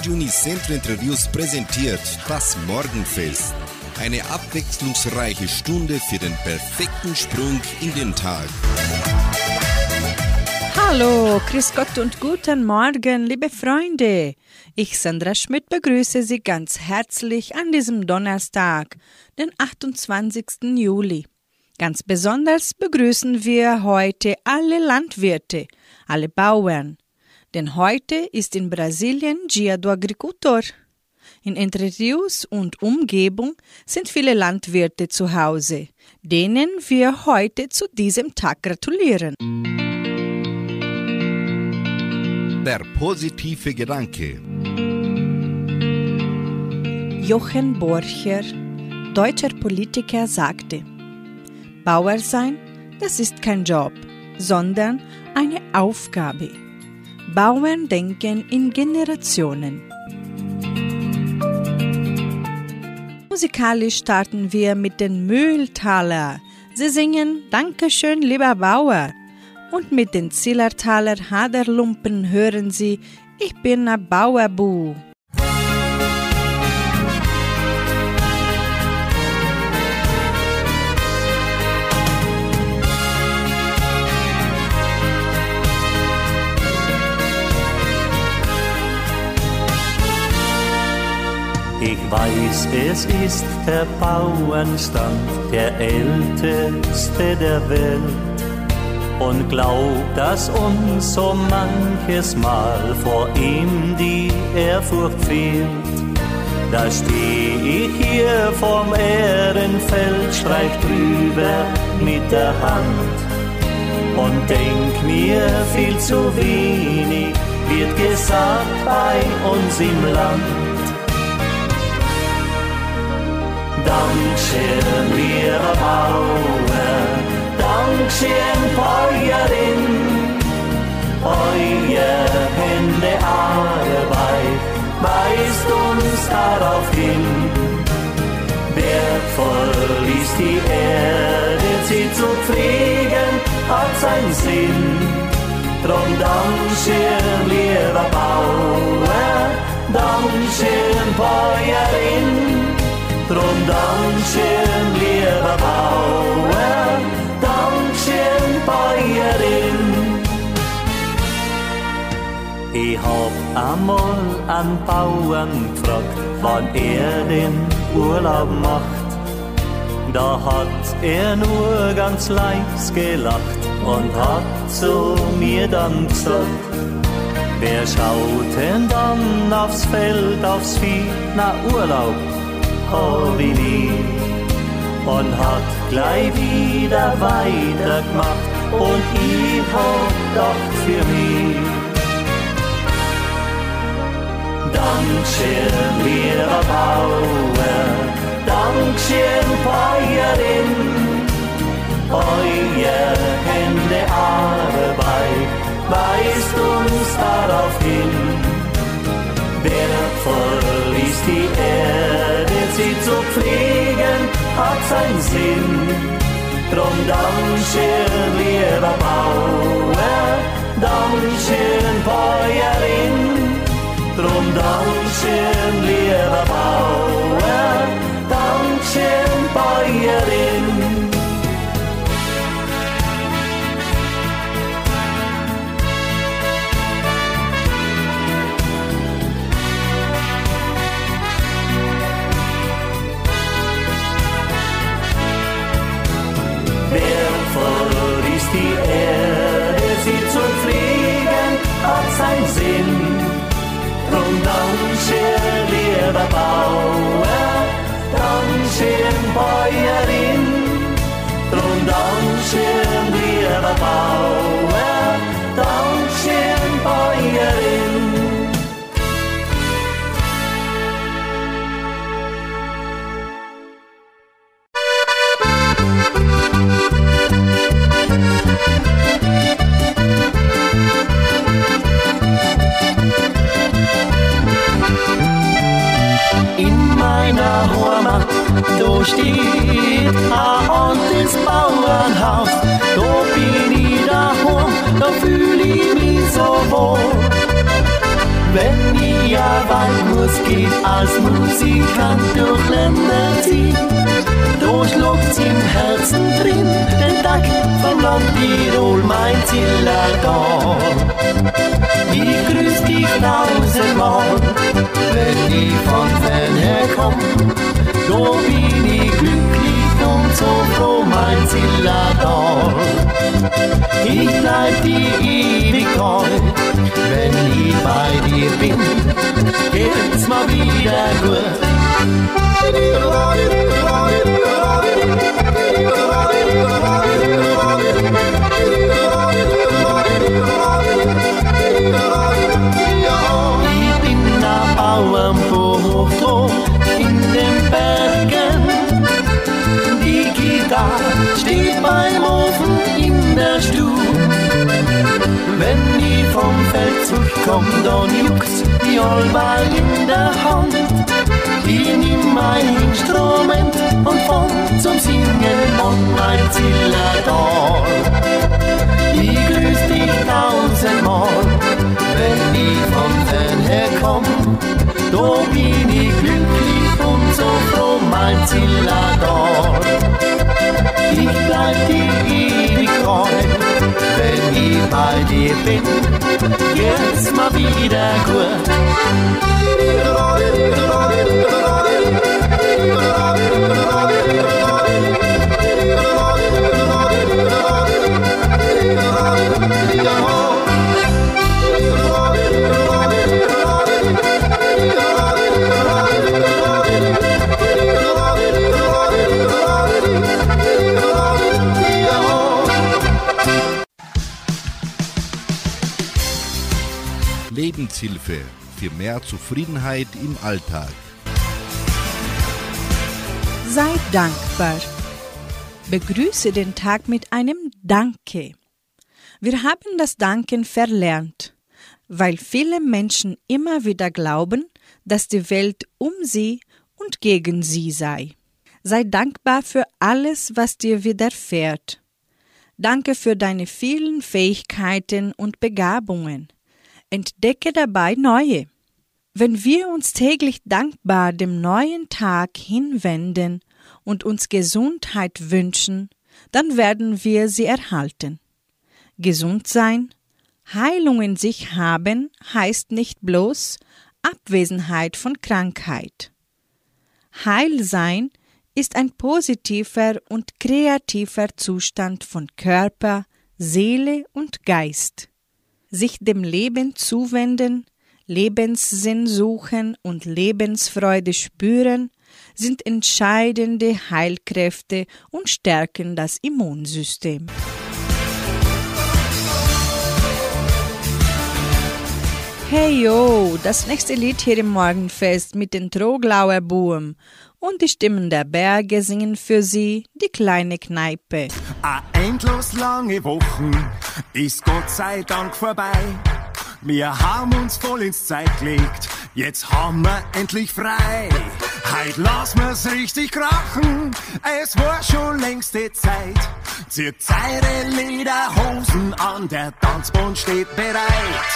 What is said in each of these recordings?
Radio Unicentro Entre Rios präsentiert das Morgenfest. Eine abwechslungsreiche Stunde für den perfekten Sprung in den Tag. Hallo, Grüß Gott und guten Morgen, liebe Freunde. Ich, Sandra Schmidt, begrüße Sie ganz herzlich an diesem Donnerstag, den 28. Juli. Ganz besonders begrüßen wir heute alle Landwirte, alle Bauern. Denn heute ist in Brasilien Dia do Agricultor. In Entre Rios und Umgebung sind viele Landwirte zu Hause, denen wir heute zu diesem Tag gratulieren. Der positive Gedanke. Jochen Borcher, deutscher Politiker, sagte, Bauer sein, das ist kein Job, sondern eine Aufgabe. Bauern denken in Generationen. Musikalisch starten wir mit den Mühltaler. Sie singen Dankeschön, lieber Bauer. Und mit den Zillertaler Haderlumpen hören sie Ich bin a Bauerbu. Ich weiß, es ist der Bauernstand, der älteste der Welt. Und glaub, dass uns so manches Mal vor ihm die Ehrfurcht fehlt. Da steh ich hier vorm Ehrenfeld, streich drüber mit der Hand und denk mir, viel zu wenig wird gesagt bei uns im Land. Dankeschön, lieber Bauer, Dankeschön, Bäuerin, euer Hände Arbeit weist uns darauf hin. Wertvoll ist die Erde, sie zu pflegen, hat seinen Sinn. Drum Dankeschön, lieber Bauer, Dankeschön, Bäuerin, Drum Dankeschön, lieber Bauer, Dankeschön, Bäuerin. Ich hab einmal an Bauern gefragt, wann er den Urlaub macht. Da hat er nur ganz leis gelacht und hat zu mir dann gesagt, Wer schaut denn dann aufs Feld, aufs Vieh, na Urlaub? Nie und hat gleich wieder weitergemacht und ich hab doch für mich. Dankeschön, lieber Bauer, Dankeschön, Bäuerin, euer Hände Arbeit weist uns darauf hin. Wertvoll ist die hat seinen Sinn. Drum Dankeschön, lieber Bauer, Dankeschön, Bäuerin. Drum Dankeschön, lieber Bauer, Lieber Bauer, Dankeschön, Bäuerin. Drum Dankeschön, lieber Bauer, Dankeschön, Bäuerin. Steht ein altes Bauernhaus. Da bin ich daheim, da fühl ich mich so wohl. Wenn ich ja weit geht als Musikant durch Länder ziehen. Da schlägt's im Herzen drin, den Tag vom Land Tirol, mein Zillertal. Ich grüß dich tausendmal, wenn ich von fern herkomm. Da bin ich glücklich und so froh, mein Zillertal. Ich bleib dir ewig treu, wenn ich bei dir bin, geht's mal wieder gut. Lebenshilfe für mehr Zufriedenheit im Alltag. Sei dankbar. Begrüße den Tag mit einem Danke. Wir haben das Danken verlernt, weil viele Menschen immer wieder glauben, dass die Welt um sie und gegen sie sei. Sei dankbar für alles, was dir widerfährt. Danke für deine vielen Fähigkeiten und Begabungen. Entdecke dabei neue. Wenn wir uns täglich dankbar dem neuen Tag hinwenden und uns Gesundheit wünschen, dann werden wir sie erhalten. Gesund sein, Heilung in sich haben, heißt nicht bloß Abwesenheit von Krankheit. Heil sein ist ein positiver und kreativer Zustand von Körper, Seele und Geist. Sich dem Leben zuwenden, Lebenssinn suchen und Lebensfreude spüren, sind entscheidende Heilkräfte und stärken das Immunsystem. Hey yo, das nächste Lied hier im Morgenfest mit den Troglauer Buben und die Stimmen der Berge singen für sie die kleine Kneipe. A endlos lange Wochen ist Gott sei Dank vorbei. Wir haben uns voll ins Zeit gelegt, jetzt haben wir endlich frei. Heut lassen wir's richtig krachen, es war schon längste Zeit. Zieht eure Lederhosen an, der Tanzbund steht bereit.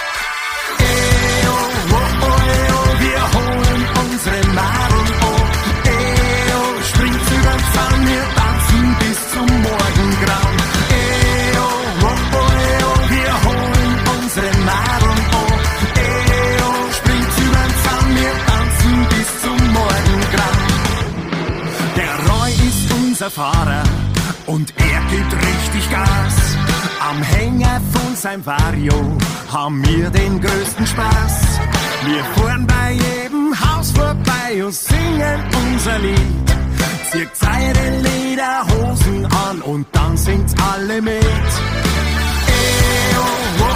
Eo, oh, oh, eo, wir holen unsere Nadeln unser Fahrer und er gibt richtig Gas. Am Hänger von seinem Vario haben wir den größten Spaß. Wir fahren bei jedem Haus vorbei und singen unser Lied. Zieht eure Lederhosen an und dann singt's alle mit. Eo, oh, oh,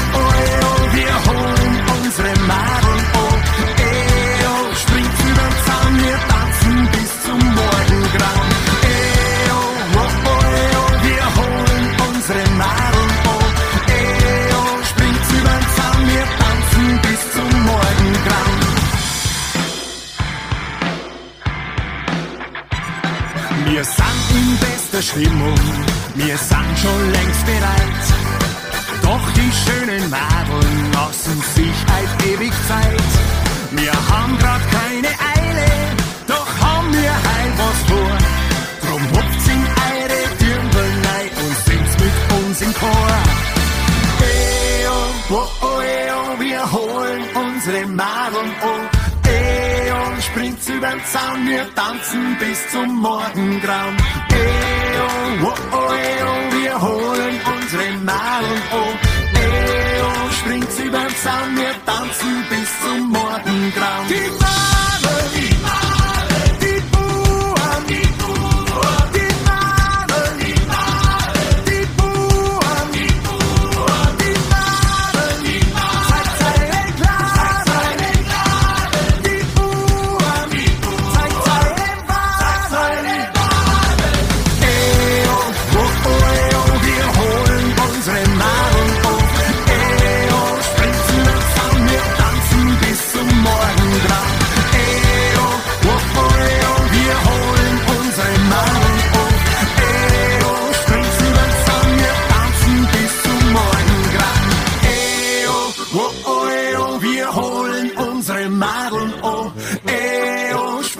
gute Stimmung, wir sind schon längst bereit. Doch die schönen Madeln lassen sich halt ewig Zeit. Wir haben grad keine Eile, doch haben wir heil was vor. Drum hupft's in eure Dirndl rein und singt's mit uns im Chor. Eo, wo, oh, eo, wir holen unsere Madeln auf. Eo, springt's übern Zaun, wir tanzen bis zum Morgengrauen. Eo, oh, oh, eo, wir holen unsere Madeln um. Eo, springt's übern Zaun, wir tanzen bis zum Morgengrauen.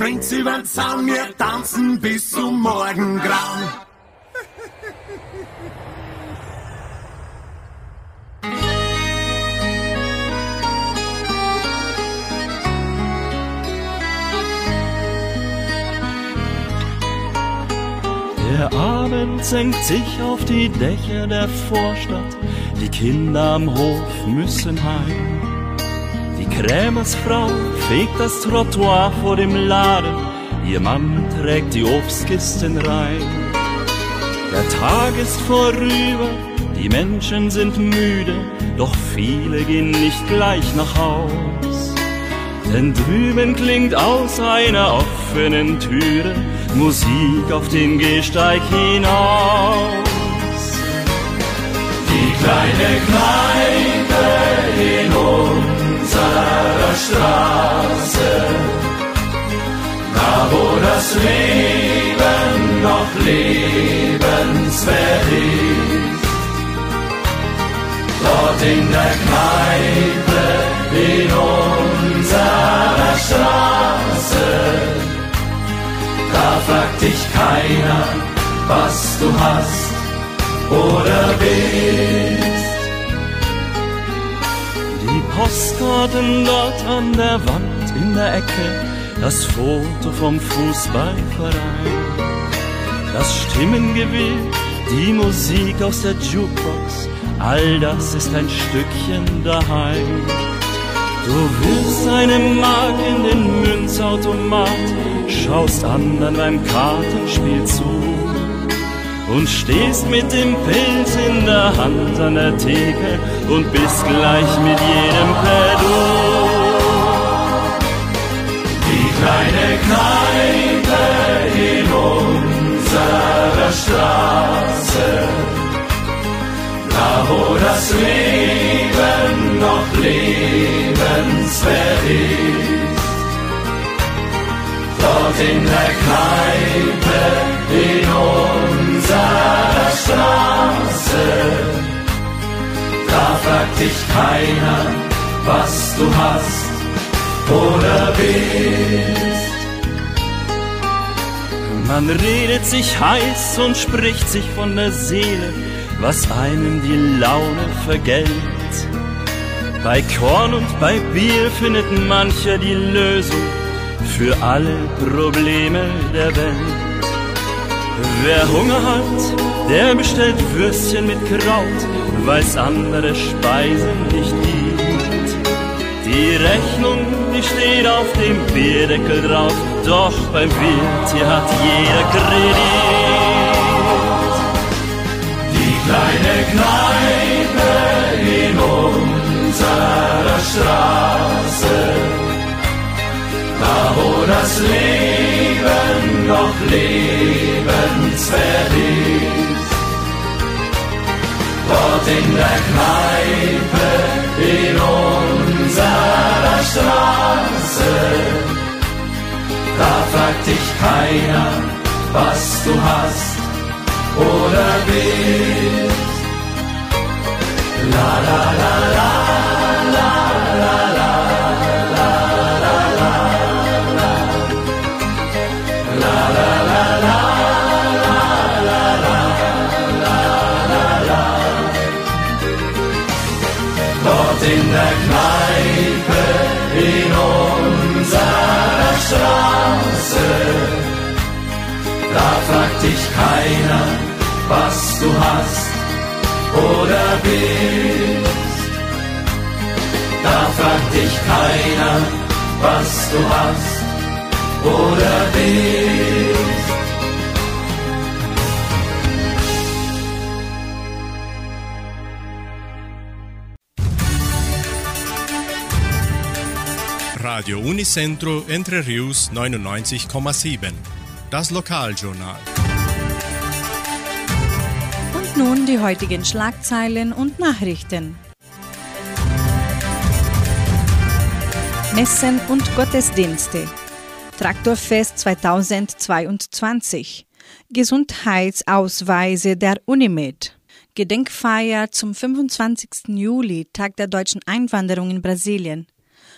Springt über den Zaun, wir tanzen bis zum Morgengrauen. Der Abend senkt sich auf die Dächer der Vorstadt, die Kinder am Hof müssen heim. Krämersfrau fegt das Trottoir vor dem Laden, ihr Mann trägt die Obstkisten rein. Der Tag ist vorüber, die Menschen sind müde, doch viele gehen nicht gleich nach Haus. Denn drüben klingt aus einer offenen Türe Musik auf den Gehsteig hinaus. Die kleine Kneipe in unserer Straße, da wo das Leben noch lebenswert ist. Dort in der Kneipe in unserer Straße, da fragt dich keiner, was du hast oder bist. Postkarten dort an der Wand in der Ecke, das Foto vom Fußballverein, das Stimmengewirr, die Musik aus der Jukebox, all das ist ein Stückchen daheim. Du wirfst eine Mark in den Münzautomat, schaust anderen beim Kartenspiel zu und stehst mit dem Pilz in der Hand an der Theke und bist gleich mit jedem per Du. Die kleine Kneipe in unserer Straße, da wo das Leben noch lebenswert ist. Dort in der Kneipe in unserer Straße, da fragt dich keiner, was du hast oder bist. Man redet sich heiß und spricht sich von der Seele, was einem die Laune vergällt. Bei Korn und bei Bier findet mancher die Lösung für alle Probleme der Welt. Wer Hunger hat, der bestellt Würstchen mit Kraut, weil's andere Speisen nicht gibt. Die Rechnung, die steht auf dem Bierdeckel drauf, doch beim Wirt hier hat jeder Kredit. Die kleine Kneipe in unserer Straße, da wo das Leben noch lebenswert ist. Dort in der Kneipe in unserer Straße, da fragt dich keiner, was du hast oder bist. La la la la in der Kneipe in unserer Straße. Da fragt dich keiner, was du hast oder bist. Da fragt dich keiner, was du hast oder bist. Radio Unicentro Entre Rius 99,7. Das Lokaljournal. Und nun die heutigen Schlagzeilen und Nachrichten. Messen und Gottesdienste. Traktorfest 2022. Gesundheitsausweise der Unimed. Gedenkfeier zum 25. Juli, Tag der deutschen Einwanderung in Brasilien.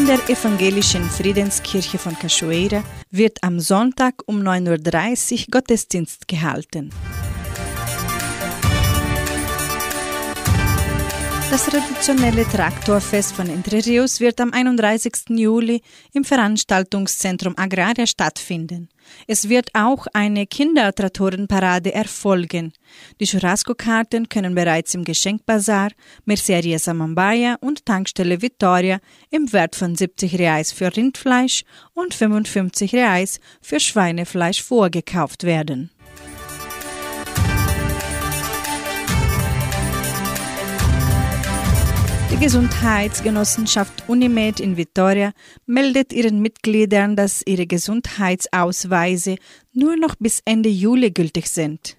In der evangelischen Friedenskirche von Cachoeira wird am Sonntag um 9.30 Uhr Gottesdienst gehalten. Das traditionelle Traktorfest von Entre Rios wird am 31. Juli im Veranstaltungszentrum Agraria stattfinden. Es wird auch eine Kindertraktorenparade erfolgen. Die Churrasco-Karten können bereits im Geschenkbazar, Merceria Samambaya und Tankstelle Vittoria im Wert von 70 Reais für Rindfleisch und 55 Reais für Schweinefleisch vorgekauft werden. Die Gesundheitsgenossenschaft Unimed in Vitoria meldet ihren Mitgliedern, dass ihre Gesundheitsausweise nur noch bis Ende Juli gültig sind.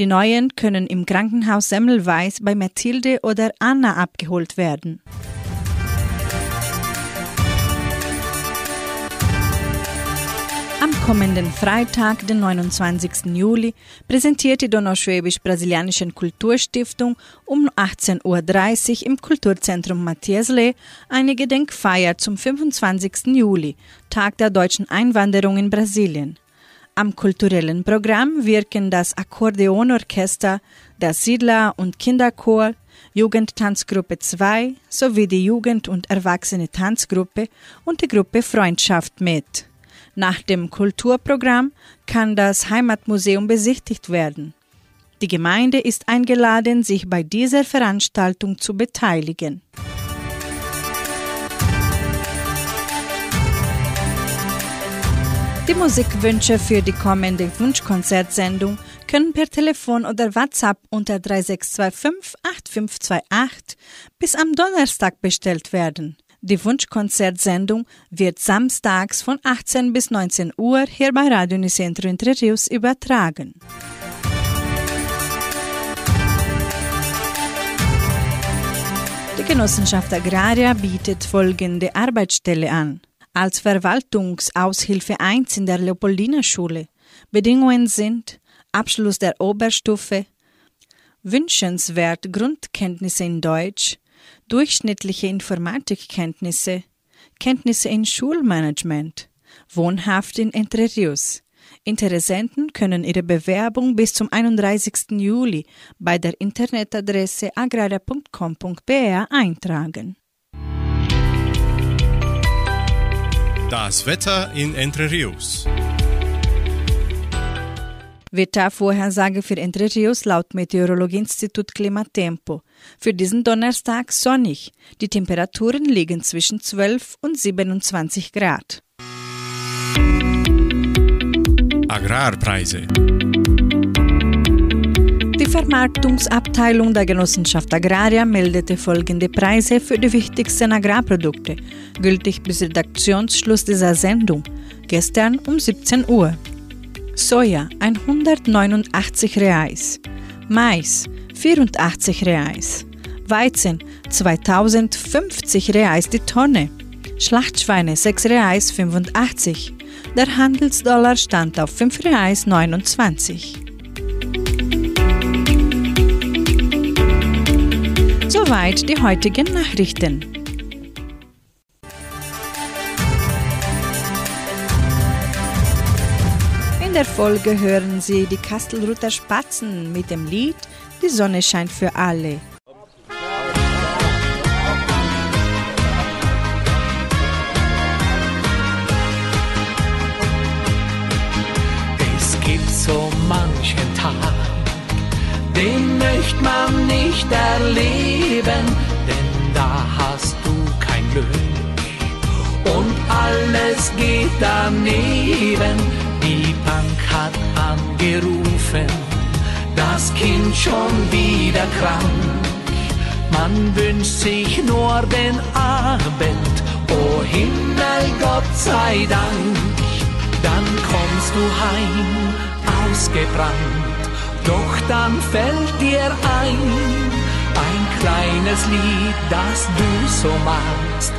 Die neuen können im Krankenhaus Semmelweis bei Mathilde oder Anna abgeholt werden. Am kommenden Freitag, den 29. Juli, präsentiert die Donauschwäbisch-Brasilianischen Kulturstiftung um 18.30 Uhr im Kulturzentrum Matthias Lee eine Gedenkfeier zum 25. Juli, Tag der deutschen Einwanderung in Brasilien. Am kulturellen Programm wirken das Akkordeonorchester, der Siedler- und Kinderchor, Jugendtanzgruppe 2 sowie die Jugend- und Erwachsene Tanzgruppe und die Gruppe Freundschaft mit. Nach dem Kulturprogramm kann das Heimatmuseum besichtigt werden. Die Gemeinde ist eingeladen, sich bei dieser Veranstaltung zu beteiligen. Die Musikwünsche für die kommende Wunschkonzertsendung können per Telefon oder WhatsApp unter 3625 8528 bis am Donnerstag bestellt werden. Die Wunschkonzertsendung wird samstags von 18 bis 19 Uhr hier bei Radio Unicentro Entre Rios übertragen. Die Genossenschaft Agraria bietet folgende Arbeitsstelle an. Als Verwaltungsaushilfe 1 in der Leopoldina-Schule. Bedingungen sind Abschluss der Oberstufe, wünschenswert Grundkenntnisse in Deutsch, durchschnittliche Informatikkenntnisse, Kenntnisse in Schulmanagement, wohnhaft in Entre Rios. Interessenten können ihre Bewerbung bis zum 31. Juli bei der Internetadresse agraria.com.br eintragen. Das Wetter in Entre Rios. Wettervorhersage für Entre Rios laut Meteorologieinstitut Klimatempo. Für diesen Donnerstag sonnig. Die Temperaturen liegen zwischen 12 und 27 Grad. Agrarpreise. Die Vermarktungsabteilung der Genossenschaft Agraria meldete folgende Preise für die wichtigsten Agrarprodukte, gültig bis Redaktionsschluss dieser Sendung, gestern um 17 Uhr. Soja 189 Reais, Mais 84 Reais, Weizen 2050 Reais die Tonne. Schlachtschweine 6 Reais 85. Der Handelsdollar stand auf 5 Reais 29. Soweit die heutigen Nachrichten. Der Folge hören Sie die Kastelruther Spatzen mit dem Lied Die Sonne scheint für alle. Es gibt so manchen Tag, den möchte man nicht erleben, denn da hast du kein Glück und alles geht daneben. Die Bank hat angerufen, das Kind schon wieder krank. Man wünscht sich nur den Abend, oh Himmel, Gott sei Dank. Dann kommst du heim, ausgebrannt, doch dann fällt dir ein, ein kleines Lied, das du so magst,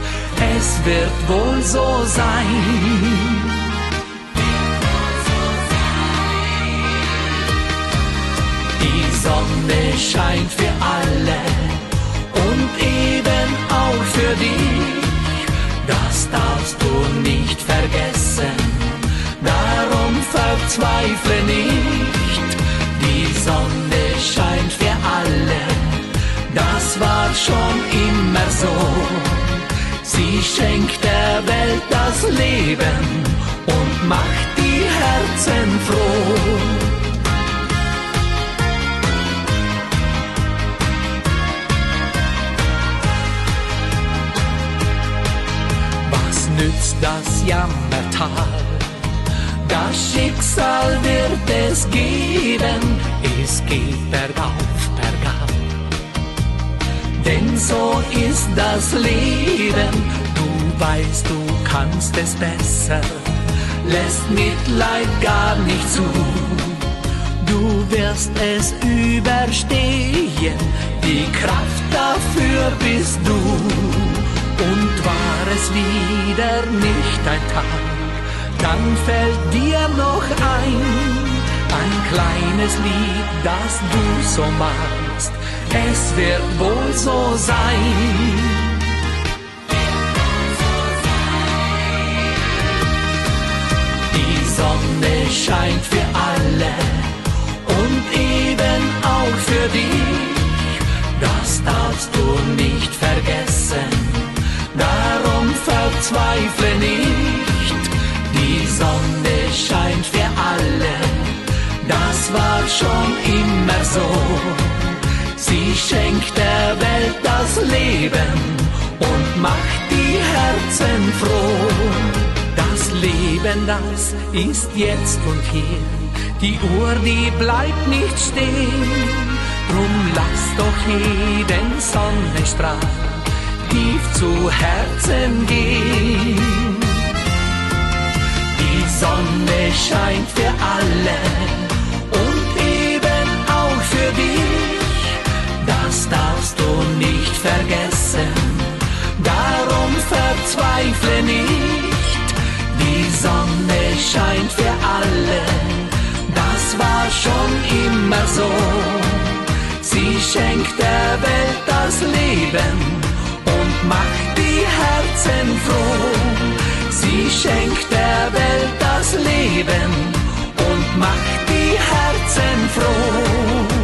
es wird wohl so sein. Sonne scheint für alle und eben auch für dich. Das darfst du nicht vergessen, darum verzweifle nicht. Die Sonne scheint für alle, das war schon immer so. Sie schenkt der Welt das Leben und macht die Herzen froh. Nützt das Jammertal? Das Schicksal wird es geben, es geht bergauf, bergab. Denn so ist das Leben, du weißt, du kannst es besser, lässt Mitleid gar nicht zu. Du wirst es überstehen, die Kraft dafür bist du. Und war es wieder nicht ein Tag, dann fällt dir noch ein, ein kleines Lied, das du so magst, es wird wohl so sein. Die Sonne scheint für alle und eben auch für dich, das darfst du nicht vergessen, darum verzweifle nicht. Die Sonne scheint für alle, das war schon immer so. Sie schenkt der Welt das Leben und macht die Herzen froh. Das Leben, das ist jetzt und hier. Die Uhr, die bleibt nicht stehen. Drum lass doch jeden Sonnenstrahl tief zu Herzen gehen. Die Sonne scheint für alle und eben auch für dich. Das darfst du nicht vergessen, darum verzweifle nicht. Die Sonne scheint für alle, das war schon immer so. Sie schenkt der Welt das Leben macht die Herzen froh. Sie schenkt der Welt das Leben und macht die Herzen froh.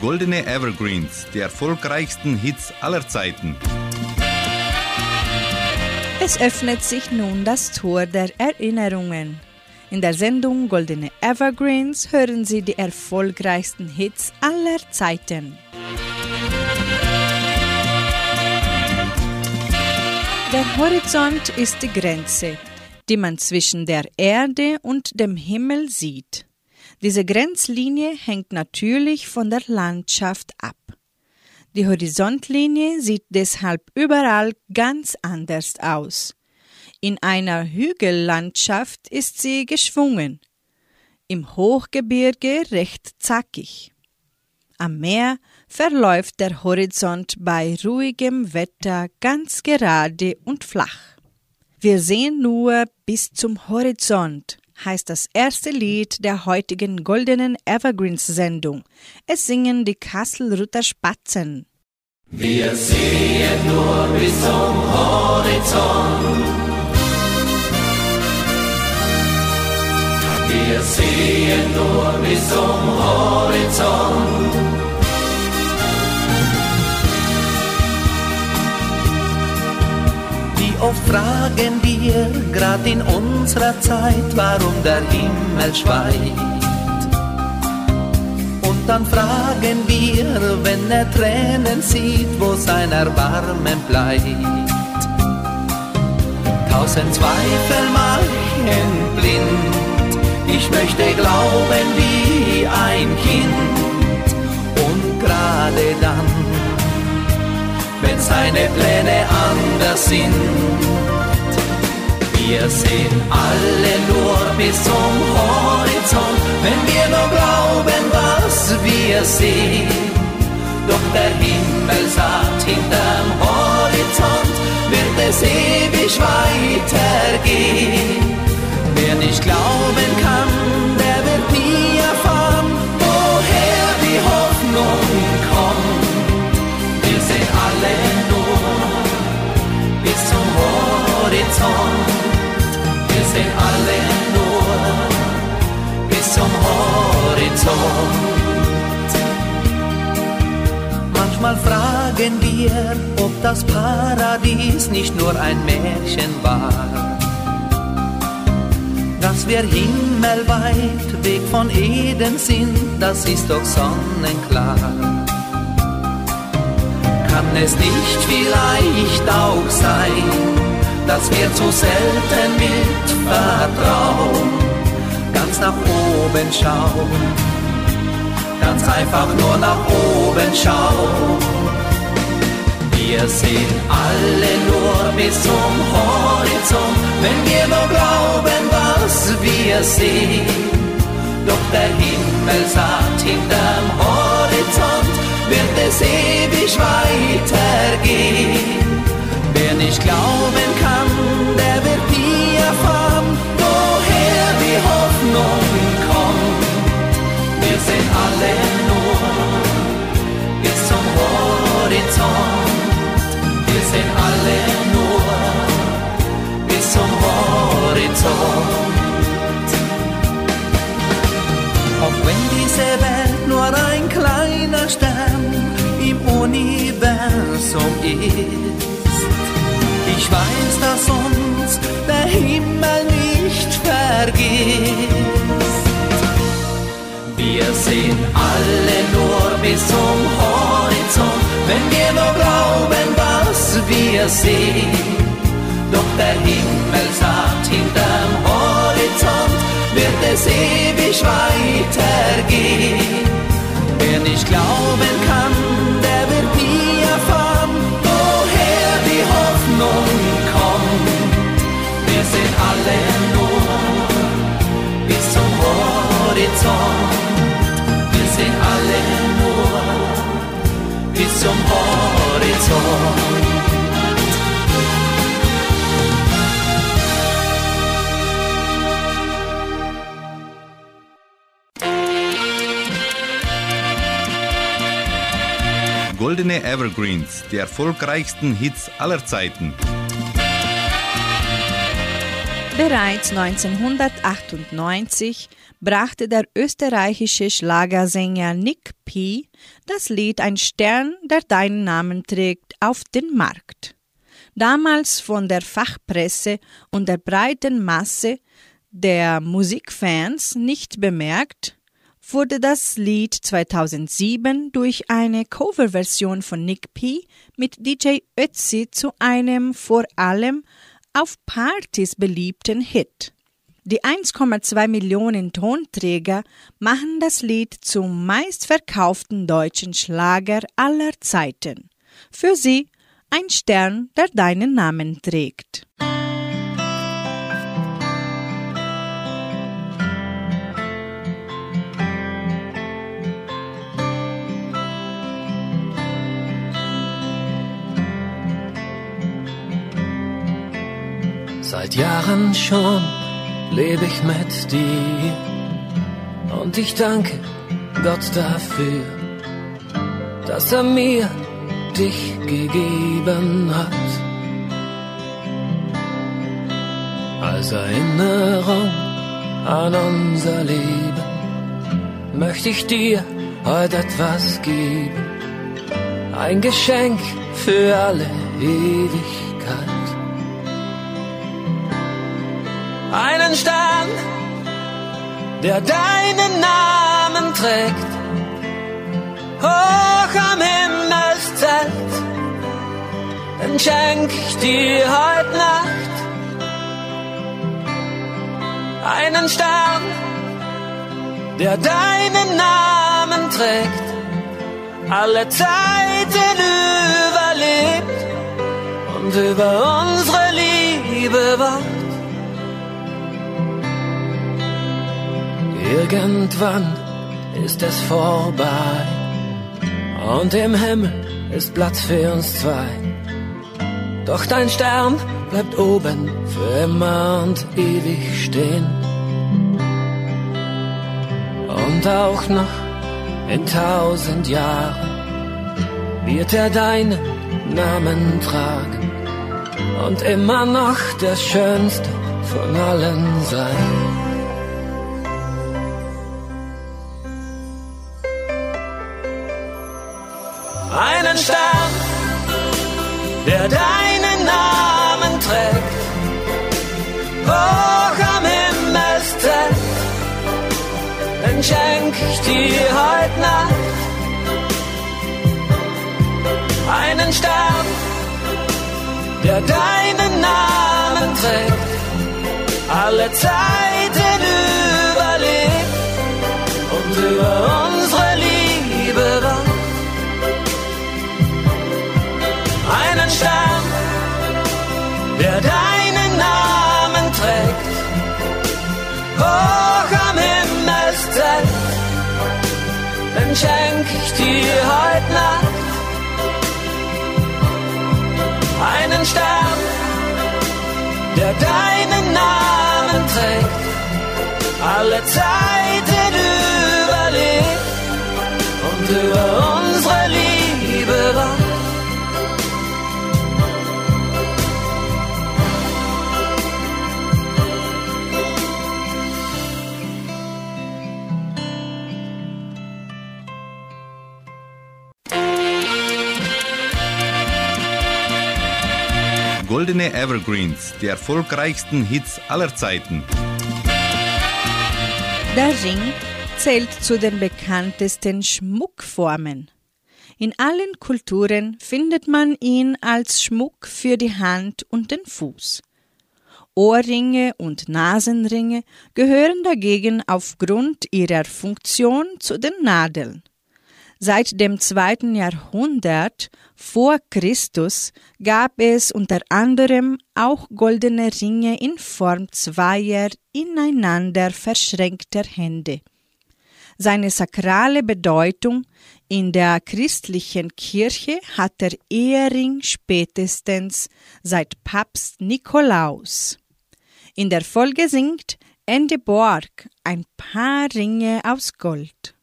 Goldene Evergreens, die erfolgreichsten Hits aller Zeiten. Es öffnet sich nun das Tor der Erinnerungen. In der Sendung Goldene Evergreens hören Sie die erfolgreichsten Hits aller Zeiten. Der Horizont ist die Grenze, die man zwischen der Erde und dem Himmel sieht. Diese Grenzlinie hängt natürlich von der Landschaft ab. Die Horizontlinie sieht deshalb überall ganz anders aus. In einer Hügellandschaft ist sie geschwungen, im Hochgebirge recht zackig. Am Meer verläuft der Horizont bei ruhigem Wetter ganz gerade und flach. Wir sehen nur bis zum Horizont, heißt das erste Lied der heutigen goldenen Evergreens-Sendung. Es singen die Kasselruther Spatzen. Wir sehen nur bis zum Horizont. Wir sehen nur bis zum Horizont. oft fragen wir, grad in unserer Zeit, warum der Himmel schweigt. Und dann fragen wir, wenn er Tränen sieht, wo sein Erbarmen bleibt. Tausend Zweifel machen blind, ich möchte glauben wie ein Kind. Und gerade dann wenn seine Pläne anders sind. Wir sehen alle nur bis zum Horizont, wenn wir nur glauben, was wir sehen. Doch der Himmel sagt, hinterm Horizont wird es ewig weitergehen. Horizont. Manchmal fragen wir, ob das Paradies nicht nur ein Märchen war. Dass wir himmelweit Weg von Eden sind, das ist doch sonnenklar kann es nicht vielleicht auch sein, dass wir zu selten mit Vertrauen ganz nach oben schauen, ganz einfach nur nach oben schauen. Wir sehen alle nur bis zum Horizont, wenn wir nur glauben, was wir sehen. Doch der Himmel sagt hinterm Horizont, wird es ewig weitergehen. Wer nicht glauben kann, alle nur bis zum Horizont. Wir sind alle nur bis zum Horizont. Auch wenn diese Welt nur ein kleiner Stern Universum ist. Ich weiß, dass uns der Himmel nicht vergisst. Wir sehen alle nur bis zum Horizont, wenn wir nur glauben, was wir sehen. Doch der Himmel sagt hinterm Horizont, wird es ewig weitergehen. Wer nicht glauben kann, der wird nie erfahren, woher die Hoffnung kommt. Wir sind alle nur bis zum Horizont. Zum Horizont. Goldene Evergreens, die erfolgreichsten Hits aller Zeiten. Bereits 1998 brachte der österreichische Schlagersänger Nick P. das Lied Ein Stern, der deinen Namen trägt, auf den Markt. Damals von der Fachpresse und der breiten Masse der Musikfans nicht bemerkt, wurde das Lied 2007 durch eine Coverversion von Nick P. mit DJ Ötzi zu einem vor allem auf Partys beliebten Hit. Die 1,2 Millionen Tonträger machen das Lied zum meistverkauften deutschen Schlager aller Zeiten. Für sie ein Stern, der deinen Namen trägt. Seit Jahren schon lebe ich mit dir und ich danke Gott dafür, dass er mir dich gegeben hat. Als Erinnerung an unser Leben möchte ich dir heute etwas geben. Ein Geschenk für alle Ewigkeit. Der deinen Namen trägt, hoch am Himmelszelt, den schenk ich dir heute Nacht. Einen Stern, der deinen Namen trägt, alle Zeiten überlebt und über unsere Liebe wacht. Irgendwann ist es vorbei und im Himmel ist Platz für uns zwei. Doch dein Stern bleibt oben für immer und ewig stehen. Und auch noch in tausend Jahren wird er deinen Namen tragen und immer noch der schönste von allen sein. Stern, der deinen Namen trägt, hoch am Himmelszelt den schenk ich dir heute Nacht. Einen Stern, der deinen Namen trägt, alle Zeiten überlebt und über unsere der deinen Namen trägt, hoch am Himmelszelt, den schenk ich dir heute Nacht. Einen Stern, der deinen Namen trägt, alle Zeiten überlebt und über unsere Liebe wacht. Goldene Evergreens, die erfolgreichsten Hits aller Zeiten. Der Ring zählt zu den bekanntesten Schmuckformen. In allen Kulturen findet man ihn als Schmuck für die Hand und den Fuß. Ohrringe und Nasenringe gehören dagegen aufgrund ihrer Funktion zu den Nadeln. Seit dem zweiten Jahrhundert vor Christus gab es unter anderem auch goldene Ringe in Form zweier ineinander verschränkter Hände. Seine sakrale Bedeutung in der christlichen Kirche hat der Ehering spätestens seit Papst Nikolaus. In der Folge singt Ende Borg ein paar Ringe aus Gold.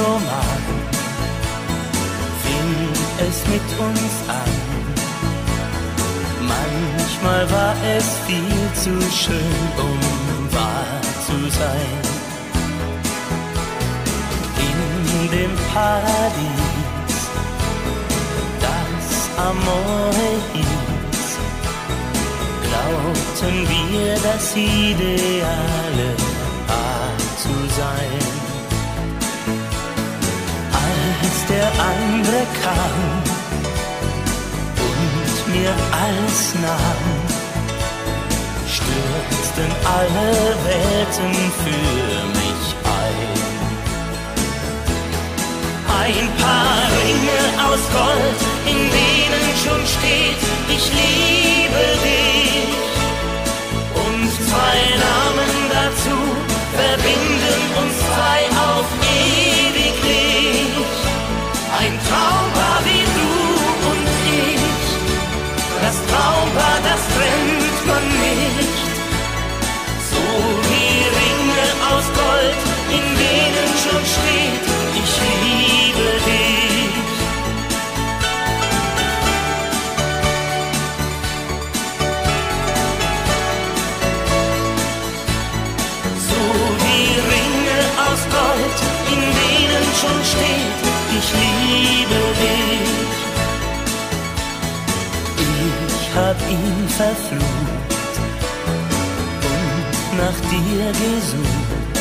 Roman fing es mit uns an. Manchmal war es viel zu schön, um wahr zu sein. In dem Paradies, das Amore hieß, glaubten wir das ideale Paar zu sein als der andere kam und mir alles nahm, stürzten alle Welten für mich ein. Ein paar Ringe aus Gold, in denen schon steht, ich liebe dich. Und zwei Namen Steht, ich liebe dich. Ich hab ihn verflucht und nach dir gesucht,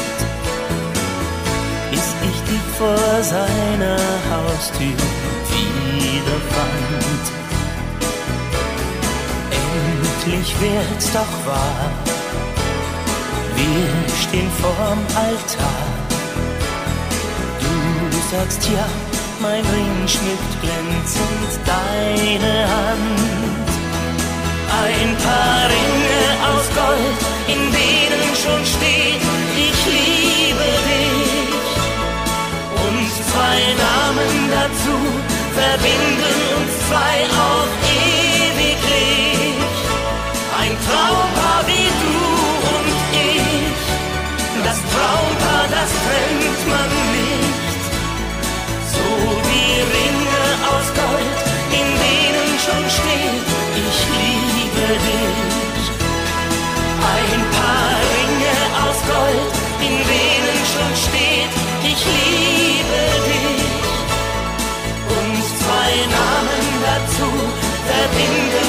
bis ich dich vor seiner Haustür wieder fand. Endlich wird's doch wahr, wir stehen vorm Altar Sagst ja, mein Ring schmückt glänzend deine Hand. Ein paar Ringe aus Gold, in denen schon steht, ich liebe dich. Und zwei Namen dazu verbinden uns zwei auf ewiglich. Ein Traumpaar wie du und ich, das Traumpaar, das trennt man nicht. Verbinden uns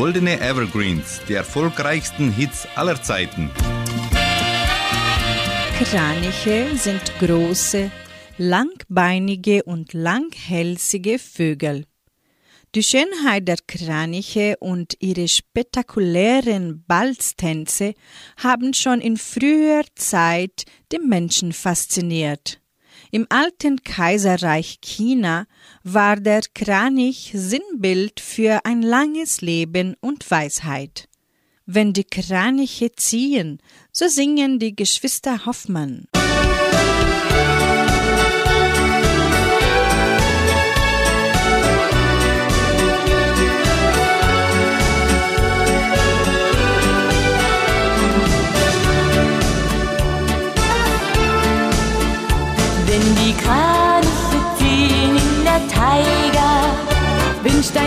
Goldene Evergreens, die erfolgreichsten Hits aller Zeiten. Kraniche sind große, langbeinige und langhälsige Vögel. Die Schönheit der Kraniche und ihre spektakulären Balztänze haben schon in früher Zeit den Menschen fasziniert. Im alten Kaiserreich China war der Kranich Sinnbild für ein langes Leben und Weisheit. Wenn die Kraniche ziehen, so singen die Geschwister Hoffmann.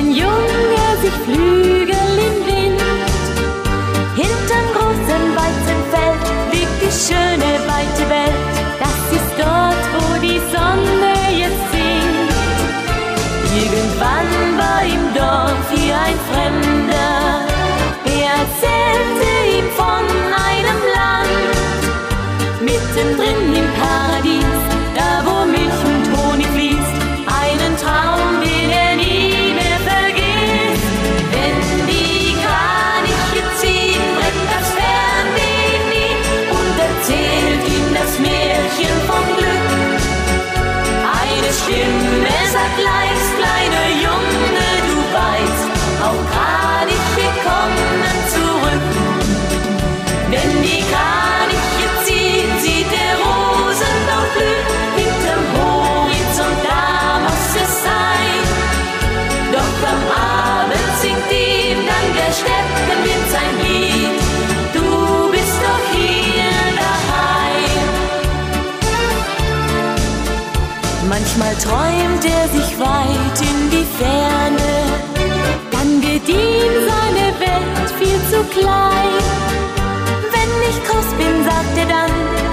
Ein Junge sich Flügel im Wind. Hinterm großen Weizenfeld liegt die schöne weite Welt. Klein. Wenn ich groß bin, sagt er dann,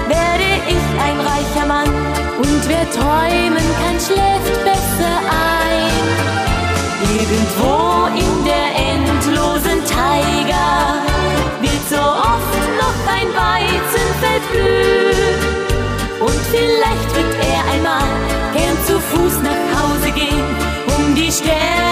werde ich ein reicher Mann. Und wer träumen kann, schläft besser ein. Irgendwo in der endlosen Taiga wird so oft noch ein Weizenfeld blühen. Und vielleicht wird er einmal gern zu Fuß nach Hause gehen, um die Sterne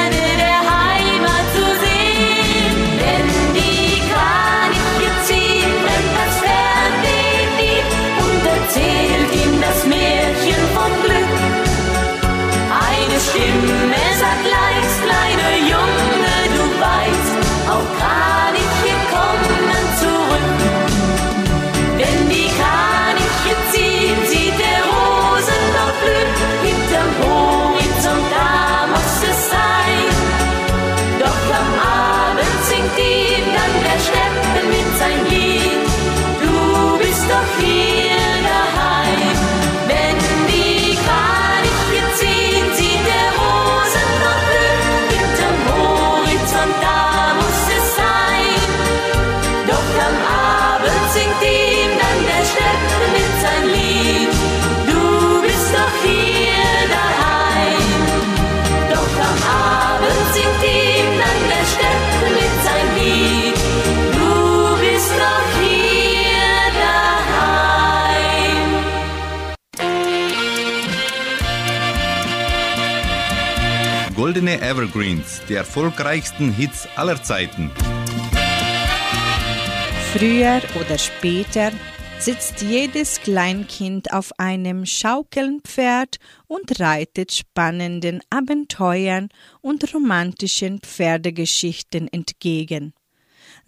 Goldene Evergreens, die erfolgreichsten Hits aller Zeiten. Früher oder später sitzt jedes Kleinkind auf einem Schaukelnpferd und reitet spannenden Abenteuern und romantischen Pferdegeschichten entgegen.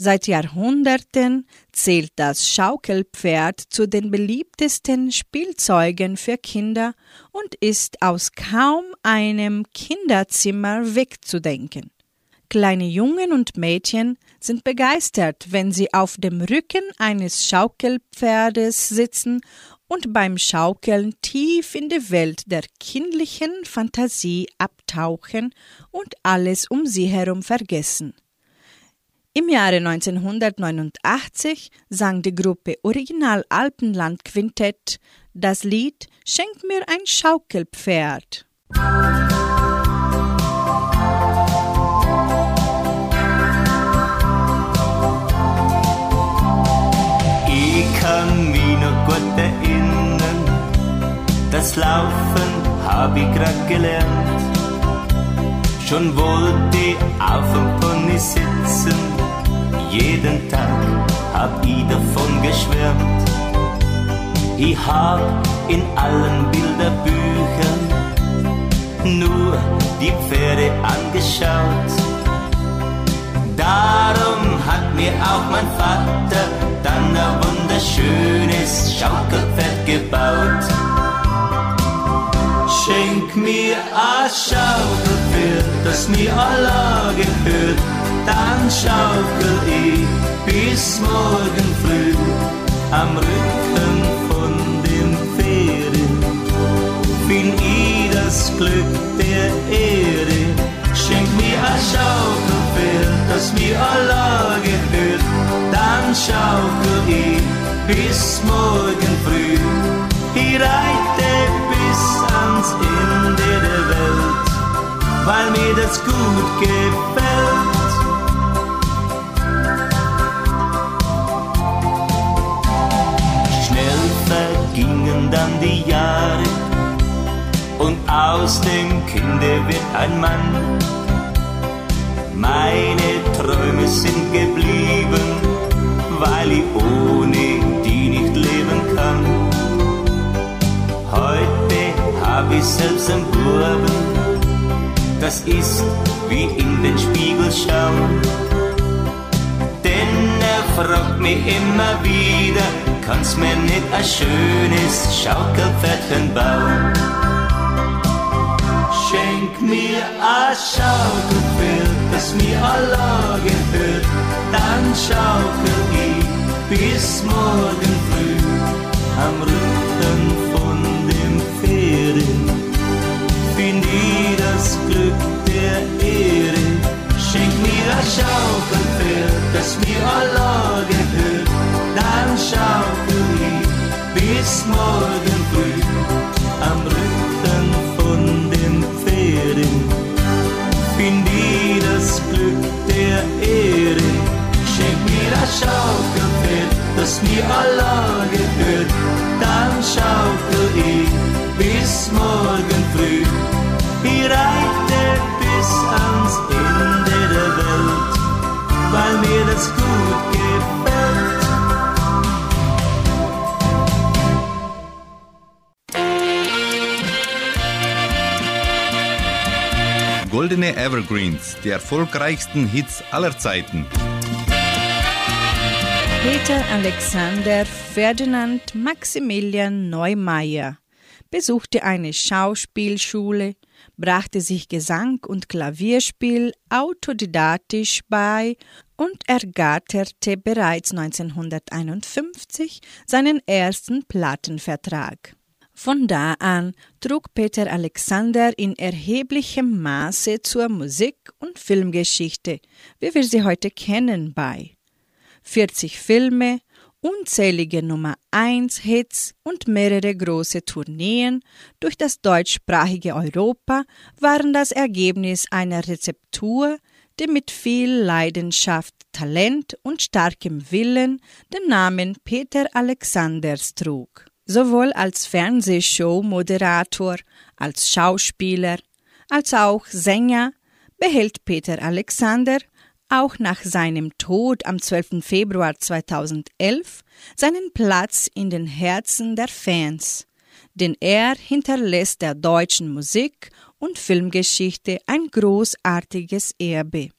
Seit Jahrhunderten zählt das Schaukelpferd zu den beliebtesten Spielzeugen für Kinder und ist aus kaum einem Kinderzimmer wegzudenken. Kleine Jungen und Mädchen sind begeistert, wenn sie auf dem Rücken eines Schaukelpferdes sitzen und beim Schaukeln tief in die Welt der kindlichen Fantasie abtauchen und alles um sie herum vergessen. Im Jahre 1989 sang die Gruppe Original Alpenland Quintett das Lied Schenk mir ein Schaukelpferd. Ich kann mich noch gut erinnern, das Laufen hab ich grad gelernt. Schon wollte ich auf dem Pony sitzen, jeden Tag hab ich davon geschwärmt. Ich hab in allen Bilderbüchern nur die Pferde angeschaut. Darum hat mir auch mein Vater dann ein wunderschönes Schaukelpferd gebaut. Schenk mir ein Schaukelpferd, das mir Allah gehört, dann schaukel ich bis morgen früh am Rücken von dem Pferd. Find ich das Glück der Erde, schenk mir ein Schaukelpferd, das mir Allah gehört, dann schaukel ich bis morgen früh. Ich reite bis ans Ende der Welt, weil mir das gut gefällt. Vergingen dann die Jahre und aus dem Kinde wird ein Mann. Meine Träume sind geblieben, weil ich ohne die nicht leben kann. Heute hab ich selbst einen Buben, das ist wie in den Spiegel schauen. Denn er fragt mich immer wieder, kannst mir nicht ein schönes Schaukelpferdchen bauen? Schenk mir ein Schaukelpferd, das mir Allah gehört, dann schaukel ich bis morgen früh am Rücken von dem Pferd. Find ich das Glück der Ehre, schenk mir ein Schaukelpferd, das mir Allah gehört, dann schaukel bis morgen früh am Rücken von dem Pferd. Find ich das Glück der Ehre, schenk mir ein Schaukelpferd, das mir Allah Evergreens, die erfolgreichsten Hits aller Zeiten. Peter Alexander Ferdinand Maximilian Neumeier besuchte eine Schauspielschule, brachte sich Gesang und Klavierspiel autodidaktisch bei und ergatterte bereits 1951 seinen ersten Plattenvertrag. Von da an trug Peter Alexander in erheblichem Maße zur Musik- und Filmgeschichte, wie wir sie heute kennen, bei. 40 Filme, unzählige Nummer 1 Hits und mehrere große Tourneen durch das deutschsprachige Europa waren das Ergebnis einer Rezeptur, die mit viel Leidenschaft, Talent und starkem Willen den Namen Peter Alexanders trug. Sowohl als Fernsehshow-Moderator, als Schauspieler, Als auch Sänger behält Peter Alexander auch nach seinem Tod am 12. Februar 2011 seinen Platz in den Herzen der Fans, denn er hinterlässt der deutschen Musik und Filmgeschichte ein großartiges Erbe.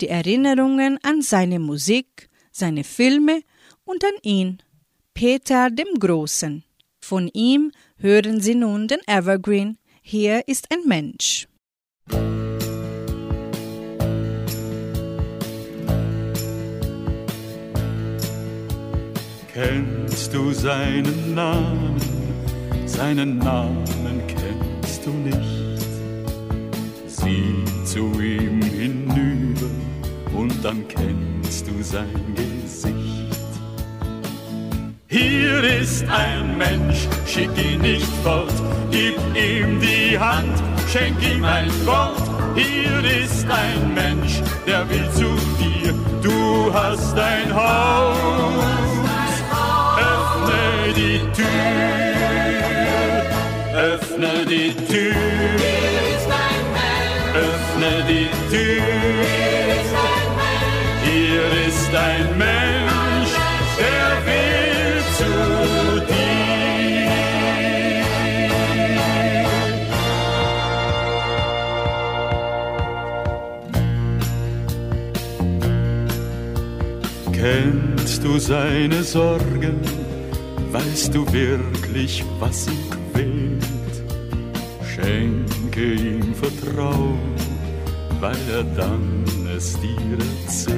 Die Erinnerungen an seine Musik, seine Filme und an ihn, Peter dem Großen. Von ihm hören Sie nun den Evergreen Hier ist ein Mensch. Kennst du seinen Namen? Seinen Namen kennst du nicht. Sieh zu ihm hinüber und dann kennst du sein Gesicht. Hier ist ein Mensch, schick ihn nicht fort, gib ihm die Hand, schenk ihm ein Wort. Hier ist ein Mensch, der will zu dir, du hast ein Haus die Tür, öffne die Tür, öffne die Tür. Hier ist ein Mensch, du seine Sorgen? Weißt du wirklich, was ihn quält? Schenke ihm Vertrauen, weil er dann es dir erzählt.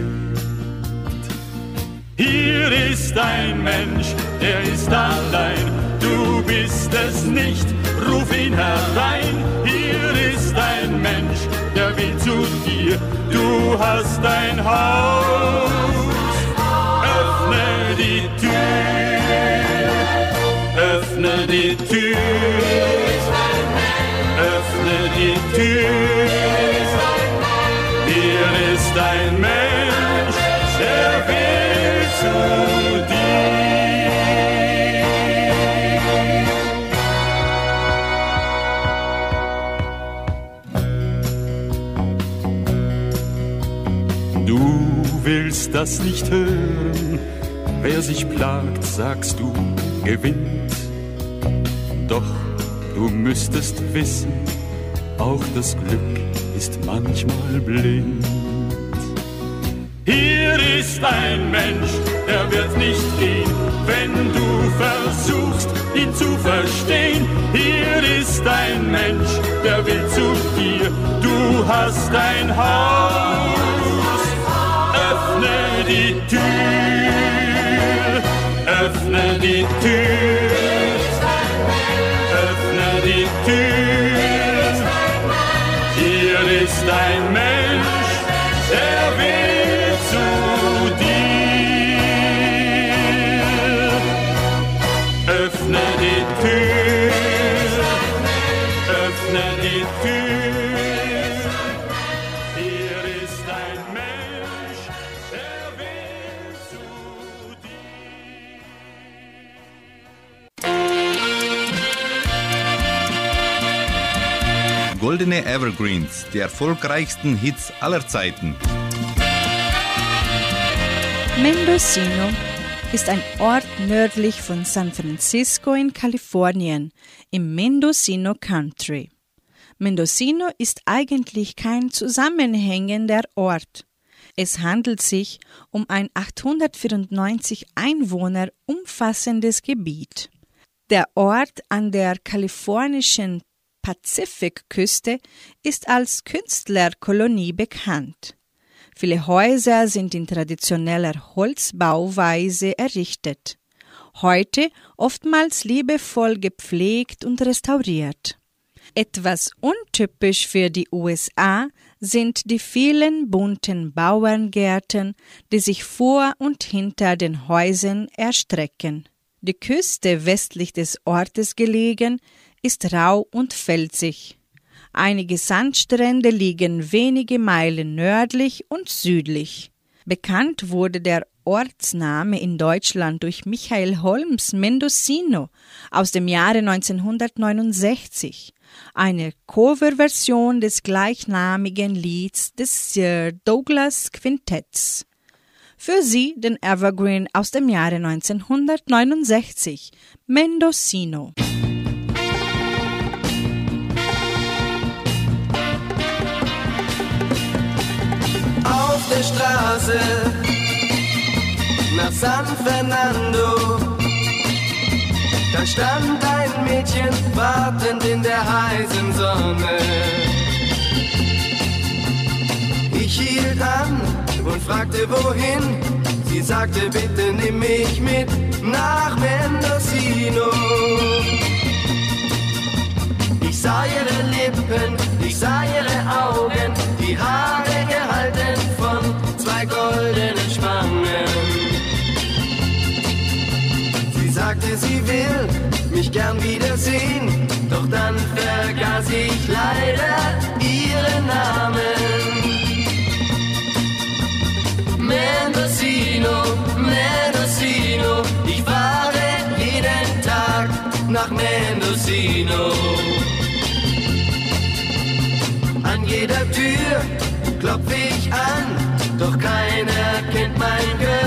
Hier ist ein Mensch, der ist allein, du bist es nicht, ruf ihn herein. Hier ist ein Mensch, der will zu dir, du hast ein Haus, öffne die Tür, öffne die Tür. Hier ist ein Mensch, der will zu dir. Du willst das nicht hören, wer sich plagt, sagst du, gewinnt. Doch du müsstest wissen, auch das Glück ist manchmal blind. Hier ist ein Mensch, der wird nicht gehen, wenn du versuchst, ihn zu verstehen. Hier ist ein Mensch, der will zu dir, du hast ein Haus. Öffne die Tür, öffne die Tür die Goldene Evergreens, die erfolgreichsten Hits aller Zeiten. Mendocino ist ein Ort nördlich von San Francisco in Kalifornien im Mendocino Country. Mendocino ist eigentlich kein zusammenhängender Ort. Es handelt sich um ein 894 Einwohner umfassendes Gebiet. Der Ort an der kalifornischen Pazifikküste ist als Künstlerkolonie bekannt. Viele Häuser sind in traditioneller Holzbauweise errichtet, heute oftmals liebevoll gepflegt und restauriert. Etwas untypisch für die USA sind die vielen bunten Bauerngärten, die sich vor und hinter den Häusern erstrecken. Die Küste westlich des Ortes gelegen ist rau und felsig. Einige Sandstrände liegen wenige Meilen nördlich und südlich. Bekannt wurde der Ortsname in Deutschland durch Michael Holmes Mendocino aus dem Jahre 1969 eine Coverversion des gleichnamigen Lieds des Sir Douglas Quintetts. Für sie den Evergreen aus dem Jahre 1969, Mendocino. Straße nach San Fernando. Da stand ein Mädchen wartend in der heißen Sonne. Ich hielt an und fragte wohin. Sie sagte, bitte nimm mich mit nach Mendocino. Ich sah ihre Lippen, ich sah ihre Augen, die Haare gehalten von zwei goldenen Spangen. Sie sagte, sie will mich gern wiedersehen, doch dann vergaß ich leider ihren Namen. Mendocino, Mendocino, ich fahre jeden Tag nach Mendocino. An jeder Tür good.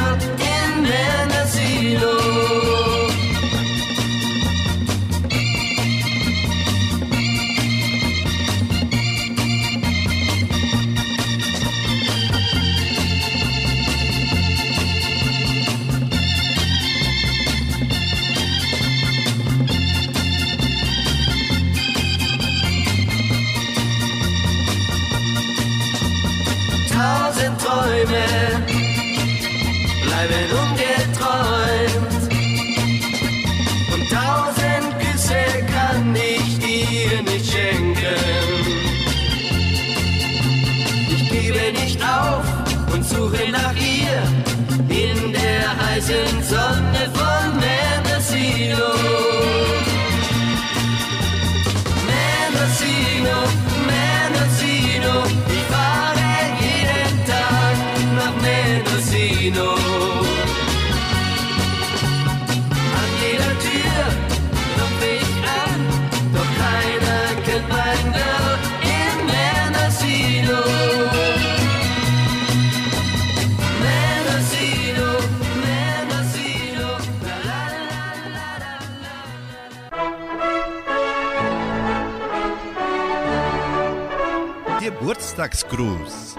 Geburtstagsgruß.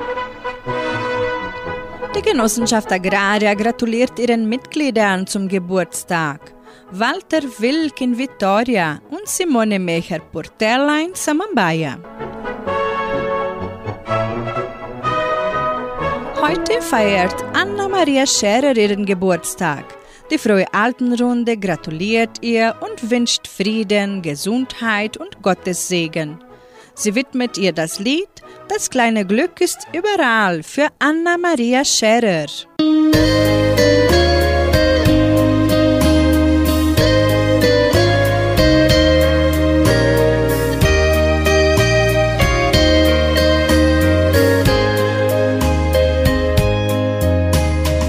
Die Genossenschaft Agraria gratuliert ihren Mitgliedern zum Geburtstag. Walter Wilk in Vitoria und Simone Mecher Portella in Samambaia. Heute feiert Anna-Maria Scherer ihren Geburtstag. Die Frohe Altenrunde gratuliert ihr und wünscht Frieden, Gesundheit und Gottes Segen. Sie widmet ihr das Lied Das kleine Glück ist überall für Anna-Maria Scherer.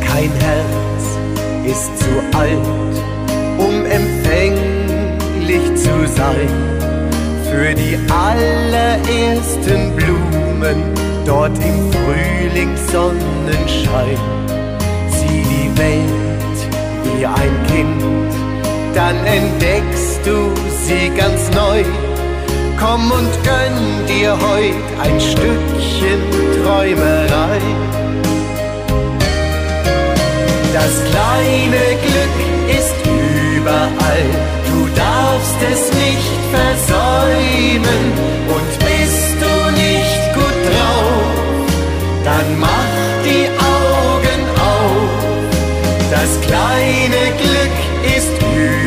Kein Herz ist zu alt, um empfänglich zu sein für die allerersten Blumen dort im Frühlingssonnenschein. Sieh die Welt wie ein Kind, dann entdeckst du sie ganz neu. Komm und gönn dir heut ein Stückchen Träumerei. Das kleine Glück ist überall, du darfst es nicht versäumen. Und dann mach die Augen auf. Das kleine Glück ist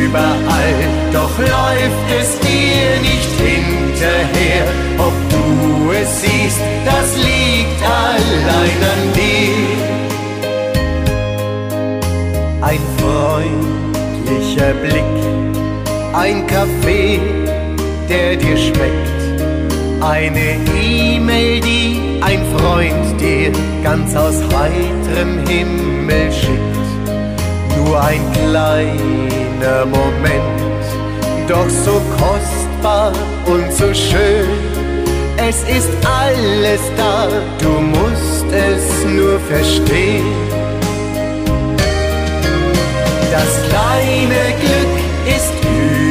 überall, doch läuft es dir nicht hinterher. Ob du es siehst, das liegt allein an dir. Ein freundlicher Blick, ein Kaffee, der dir schmeckt, eine E-Mail, die ein Freund dir ganz aus heiterem Himmel schickt. Nur ein kleiner Moment, doch so kostbar und so schön. Es ist alles da, du musst es nur verstehen. Das kleine Glück ist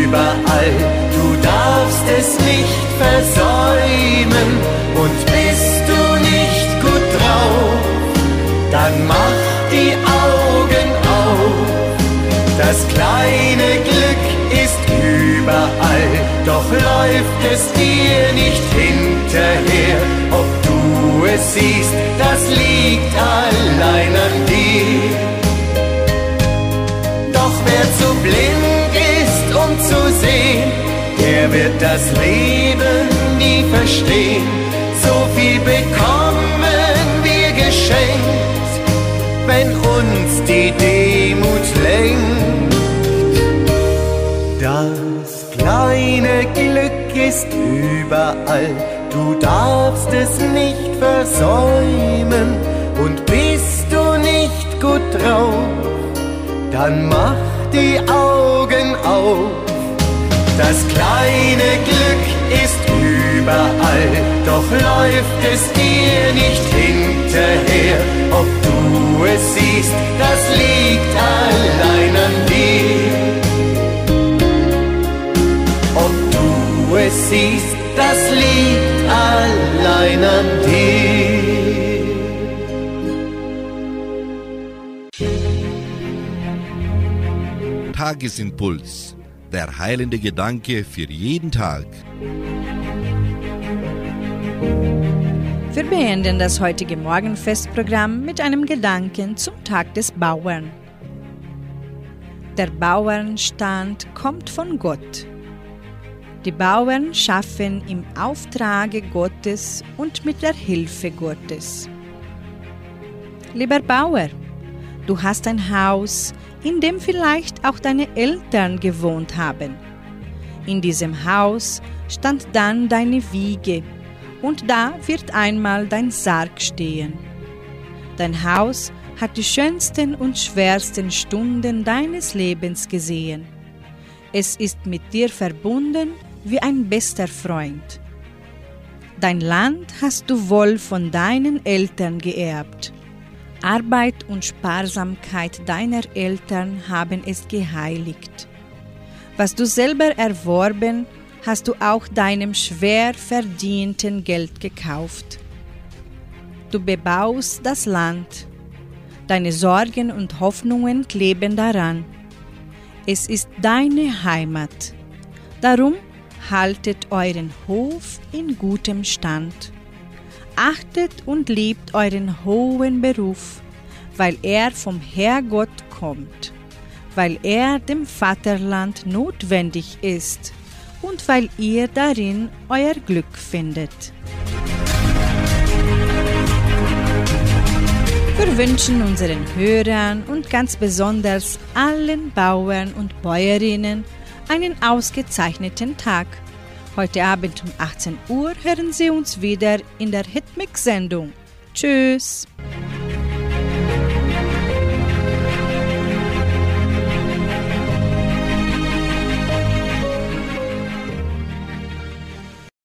überall, du darfst es nicht versäumen. Und dann mach die Augen auf. Das kleine Glück ist überall, doch läuft es dir nicht hinterher. Ob du es siehst, das liegt allein an dir. Doch wer zu blind ist, um zu sehen, der wird das Leben nie verstehen. So viel bekommen geschenkt, wenn uns die Demut lenkt. Das kleine Glück ist überall, du darfst es nicht versäumen. Und bist du nicht gut drauf, dann mach die Augen auf. Das kleine Glück ist überall, doch läuft es dir nicht hinterher. Ob du es siehst, das liegt allein an dir. Ob du es siehst, das liegt allein an dir. Tagesimpuls. Der heilende Gedanke für jeden Tag. Wir beenden das heutige Morgenfestprogramm mit einem Gedanken zum Tag des Bauern. Der Bauernstand kommt von Gott. Die Bauern schaffen im Auftrage Gottes und mit der Hilfe Gottes. Lieber Bauer, du hast ein Haus, in dem vielleicht auch deine Eltern gewohnt haben. In diesem Haus stand dann deine Wiege und da wird einmal dein Sarg stehen. Dein Haus hat die schönsten und schwersten Stunden deines Lebens gesehen. Es ist mit dir verbunden wie ein bester Freund. Dein Land hast du wohl von deinen Eltern geerbt. Arbeit und Sparsamkeit deiner Eltern haben es geheiligt. Was du selber erworben, hast du auch deinem schwer verdienten Geld gekauft. Du bebaust das Land. Deine Sorgen und Hoffnungen kleben daran. Es ist deine Heimat. Darum haltet euren Hof in gutem Stand. Achtet und liebt euren hohen Beruf, weil er vom Herrgott kommt, weil er dem Vaterland notwendig ist und weil ihr darin euer Glück findet. Wir wünschen unseren Hörern und ganz besonders allen Bauern und Bäuerinnen einen ausgezeichneten Tag. Heute Abend um 18 Uhr hören Sie uns wieder in der Hitmix-Sendung. Tschüss!